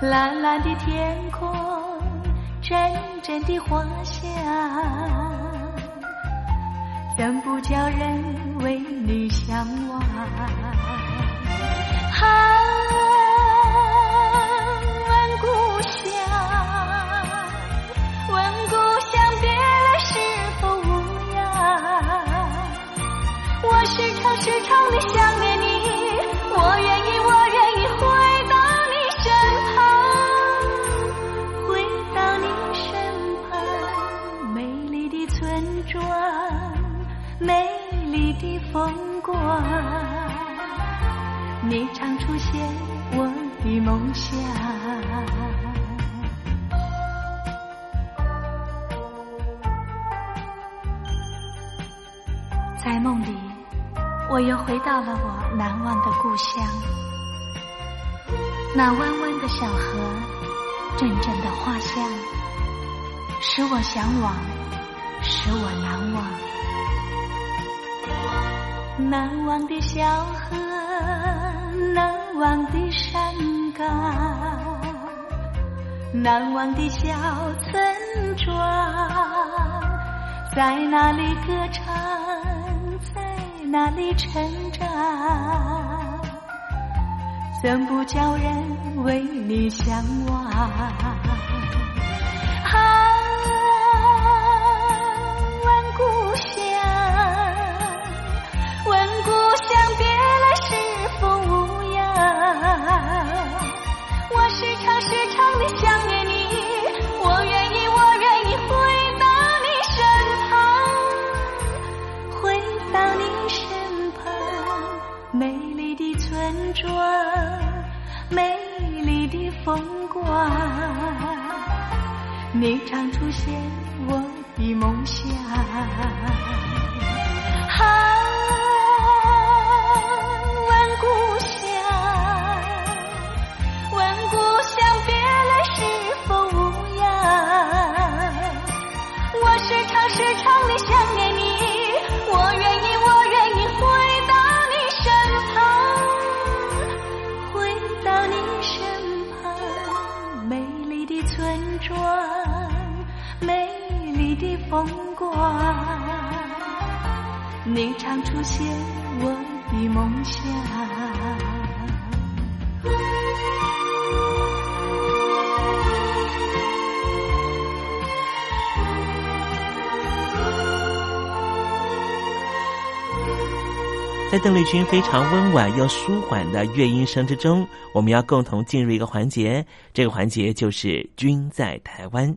蓝蓝的天空，阵阵的花香，怎不叫人为你向往？啊问故乡，问故乡，别来是否无恙？我时常时常地想念梦乡。在梦里，我又回到了我难忘的故乡。那弯弯的小河，阵阵的花香，使我向往，使我难忘。难忘的小河，难忘的山难忘的小村庄，在那里歌唱，在那里成长，怎不叫人为你向往？你常出现我的梦想。啊，问故乡，问故乡，别来是否无恙？我时常时常的想念你，你常出现我的梦想。在邓丽君非常温婉又舒缓的乐音声之中，我们要共同进入一个环节，这个环节就是“君在台湾”。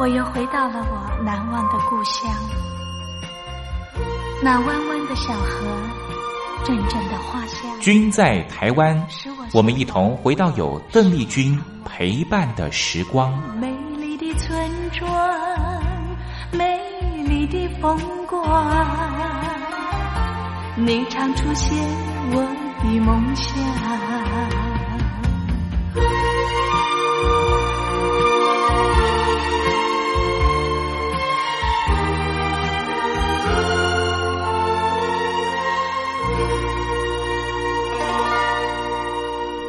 我又回到了我难忘的故乡，那弯弯的小河，阵阵的花香。君在台湾，我们一同回到有邓丽君陪伴的时光。美丽的村庄，美丽的风光，你常出现我的梦乡。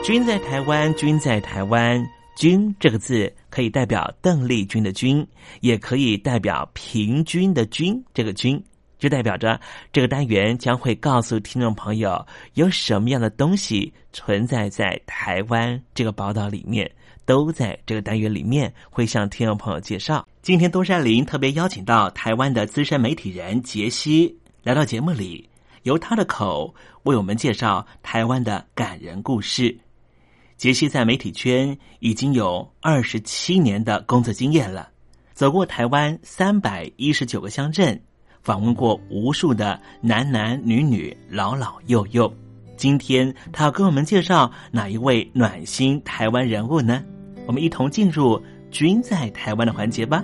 君在台湾，君在台湾，君这个字可以代表邓丽君的君，也可以代表平均的均。这个均就代表着这个单元将会告诉听众朋友有什么样的东西存在在台湾这个宝岛里面，都在这个单元里面会向听众朋友介绍。今天东山林特别邀请到台湾的资深媒体人杰西来到节目里，由他的口为我们介绍台湾的感人故事。杰西在媒体圈已经有二十七年的工作经验了，走过台湾三百一十九个乡镇，访问过无数的男男女女、老老幼幼。今天他要跟我们介绍哪一位暖心台湾人物呢？我们一同进入“君在台湾”的环节吧。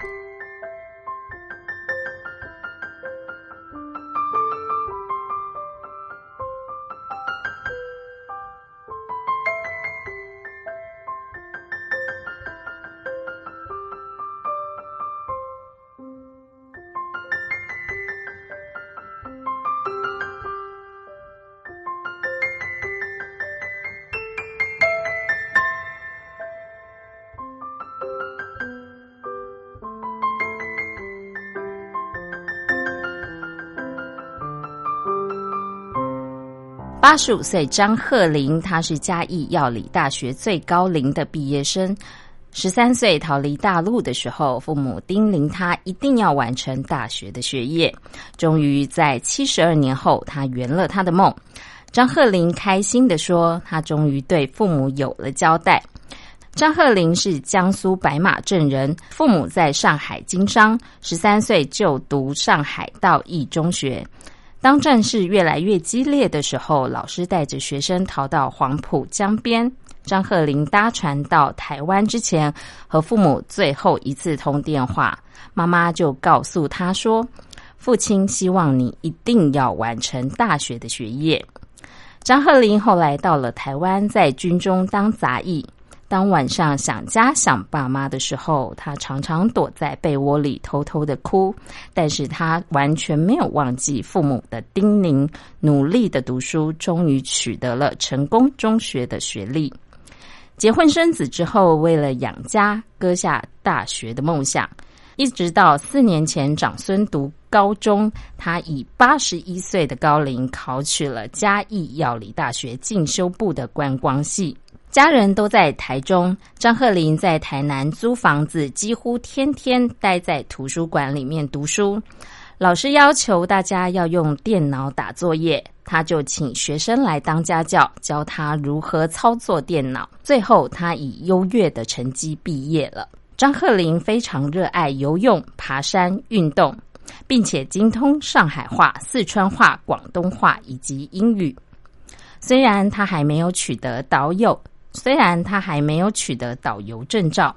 八十五岁张鹤龄，他是嘉义药理大学最高龄的毕业生。十三岁逃离大陆的时候，父母叮咛他一定要完成大学的学业。终于在七十二年后，他圆了他的梦。张鹤龄开心的说：“他终于对父母有了交代。”张鹤龄是江苏白马镇人，父母在上海经商，十三岁就读上海道义中学。当战事越来越激烈的时候，老师带着学生逃到黄浦江边。张鹤龄搭船到台湾之前，和父母最后一次通电话，妈妈就告诉他说：“父亲希望你一定要完成大学的学业。”张鹤龄后来到了台湾，在军中当杂役。当晚上想家想爸妈的时候，他常常躲在被窝里偷偷的哭，但是他完全没有忘记父母的叮咛，努力的读书，终于取得了成功中学的学历。结婚生子之后，为了养家，割下大学的梦想，一直到四年前长孙读高中，他以八十一岁的高龄考取了嘉义药理大学进修部的观光系。家人都在台中，张鹤龄在台南租房子，几乎天天待在图书馆里面读书。老师要求大家要用电脑打作业，他就请学生来当家教，教他如何操作电脑。最后，他以优越的成绩毕业了。张鹤龄非常热爱游泳、爬山、运动，并且精通上海话、四川话、广东话以及英语。虽然他还没有取得导游。虽然他还没有取得导游证照，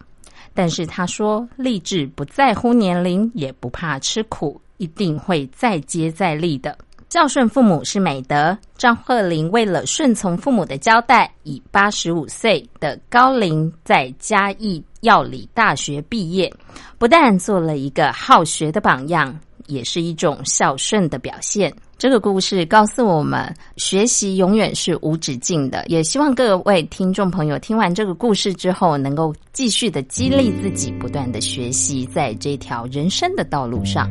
但是他说励志不在乎年龄，也不怕吃苦，一定会再接再厉的。孝顺父母是美德。张鹤龄为了顺从父母的交代，以八十五岁的高龄在嘉义药理大学毕业，不但做了一个好学的榜样，也是一种孝顺的表现。这个故事告诉我们，学习永远是无止境的。也希望各位听众朋友听完这个故事之后，能够继续的激励自己，不断的学习，在这条人生的道路上。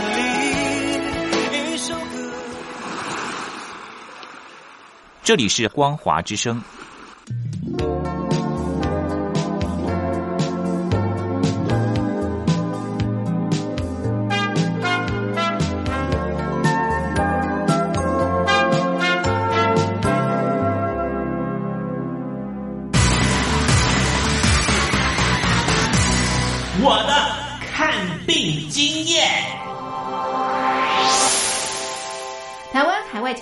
这里是光华之声。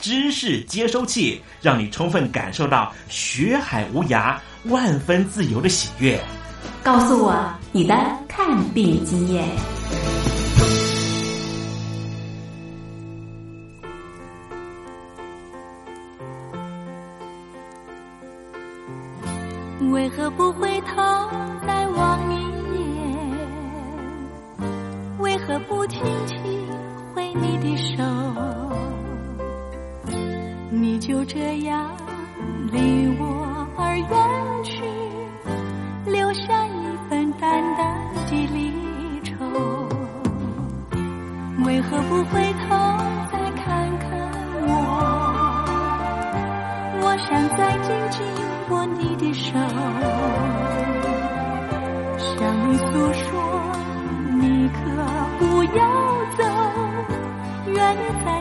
知识接收器，让你充分感受到学海无涯、万分自由的喜悦。告诉我你的看病经验。为何不回头再望一眼？为何不轻轻挥你的手？你就这样离我而远去，留下一份淡淡的离愁。为何不回头再看看我？我想再紧紧握你的手，向你诉说，你可不要走，愿你才